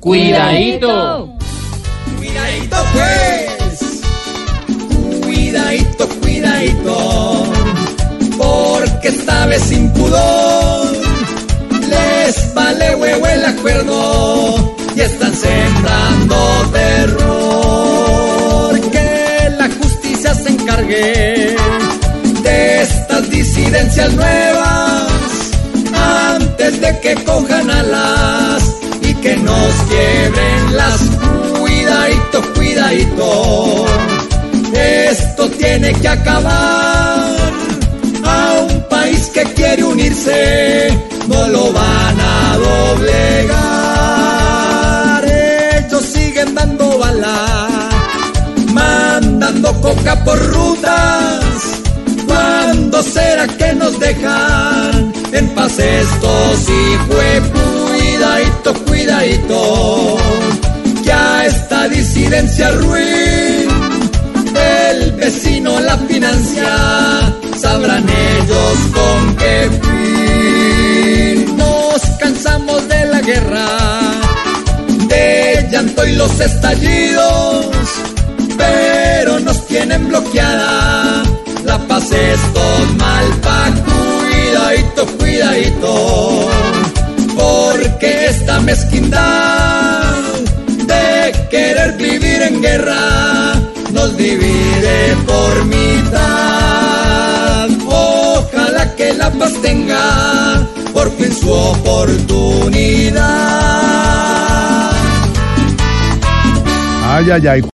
Cuidadito. Cuidadito pues. Cuidadito, cuidadito. Porque esta vez sin pudor les vale huevo el acuerdo y están sembrando terror. Que la justicia se encargue de estas disidencias nuevas antes de que cojan alas nos quiebren las cuidadito, cuidadito. Esto tiene que acabar. A un país que quiere unirse, no lo van a doblegar. Ellos siguen dando bala, mandando coca por rutas. ¿Cuándo será que nos dejan en paz estos hijos? Cuidadito, cuidadito, ya esta disidencia ruin, el vecino la financia, sabrán ellos con qué fin. Nos cansamos de la guerra, de llanto y los estallidos, mezquindad de querer vivir en guerra nos divide por mitad. Ojalá que la paz tenga por fin su oportunidad. Ay, ay, ay.